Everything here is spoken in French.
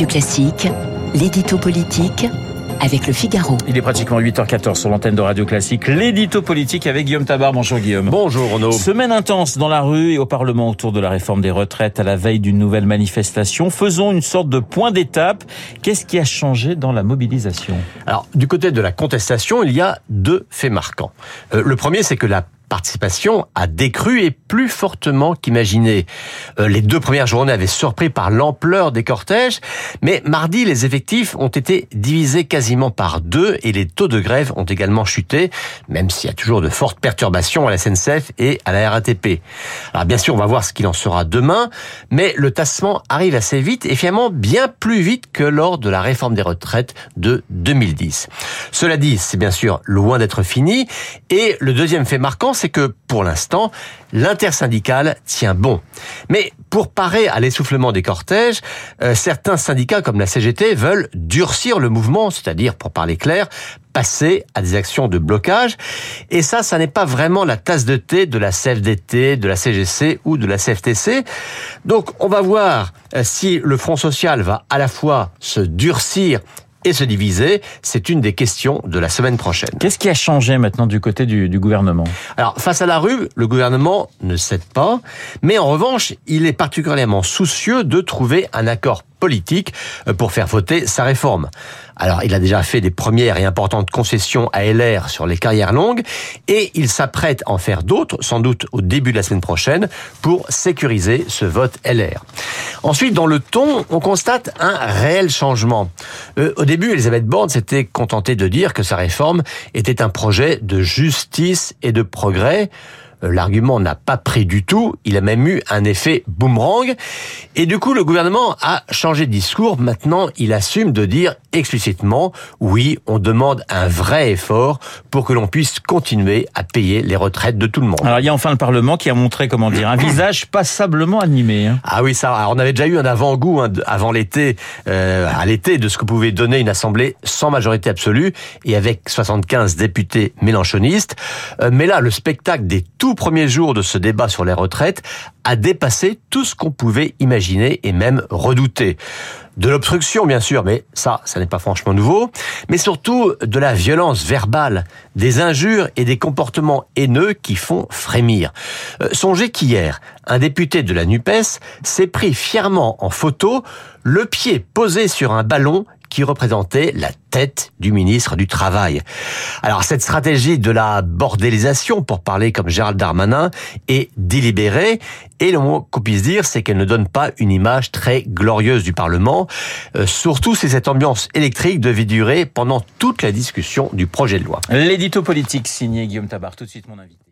Radio Classique, l'édito politique avec le Figaro. Il est pratiquement 8h14 sur l'antenne de Radio Classique. L'édito politique avec Guillaume Tabar. Bonjour Guillaume. Bonjour Renaud. Semaine intense dans la rue et au Parlement autour de la réforme des retraites à la veille d'une nouvelle manifestation. Faisons une sorte de point d'étape. Qu'est-ce qui a changé dans la mobilisation? Alors, du côté de la contestation, il y a deux faits marquants. Euh, le premier, c'est que la participation a décru et plus fortement qu'imaginé. Euh, les deux premières journées avaient surpris par l'ampleur des cortèges, mais mardi, les effectifs ont été divisés quasiment par deux et les taux de grève ont également chuté, même s'il y a toujours de fortes perturbations à la SNCF et à la RATP. Alors bien sûr, on va voir ce qu'il en sera demain, mais le tassement arrive assez vite et finalement bien plus vite que lors de la réforme des retraites de 2010. Cela dit, c'est bien sûr loin d'être fini et le deuxième fait marquant, c'est que pour l'instant, l'intersyndicale tient bon. Mais pour parer à l'essoufflement des cortèges, euh, certains syndicats comme la CGT veulent durcir le mouvement, c'est-à-dire, pour parler clair, passer à des actions de blocage. Et ça, ça n'est pas vraiment la tasse de thé de la CFDT, de la CGC ou de la CFTC. Donc, on va voir euh, si le Front Social va à la fois se durcir et se diviser C'est une des questions de la semaine prochaine. Qu'est-ce qui a changé maintenant du côté du, du, gouvernement? Alors, face à la rue, le gouvernement ne cède pas, mais en revanche, il est particulièrement soucieux de trouver un accord politique euh, pour faire voter sa réforme. Alors, il a déjà fait des premières et importantes concessions à LR sur les carrières longues et il s'apprête à en faire d'autres, sans doute au début de la semaine prochaine, pour sécuriser ce vote LR. Ensuite, dans le ton, on constate un réel changement. Euh, au début, Elisabeth Borne s'était contentée de dire que sa réforme était un projet de justice et de progrès. Euh, l'argument n'a pas pris du tout, il a même eu un effet boomerang. Et du coup, le gouvernement a changé de discours. Maintenant, il assume de dire explicitement, oui, on demande un vrai effort pour que l'on puisse continuer à payer les retraites de tout le monde. Alors, il y a enfin le Parlement qui a montré, comment dire, un visage passablement animé. Hein. Ah oui, ça, on avait déjà eu un avant-goût hein, avant l'été, euh, à l'été, de ce que pouvait donner une assemblée sans majorité absolue et avec 75 députés mélanchonistes. Euh, mais là, le spectacle des tout premier jour de ce débat sur les retraites a dépassé tout ce qu'on pouvait imaginer et même redouter. De l'obstruction, bien sûr, mais ça, ça n'est pas franchement nouveau. Mais surtout de la violence verbale, des injures et des comportements haineux qui font frémir. Euh, songez qu'hier, un député de la NUPES s'est pris fièrement en photo, le pied posé sur un ballon qui représentait la tête du ministre du Travail. Alors cette stratégie de la bordélisation, pour parler comme Gérald Darmanin, est délibérée et le mot qu'on puisse dire, c'est qu'elle ne donne pas une image très glorieuse du Parlement, euh, surtout si cette ambiance électrique devait durer pendant toute la discussion du projet de loi. L'édito politique signé Guillaume Tabar, tout de suite mon invité.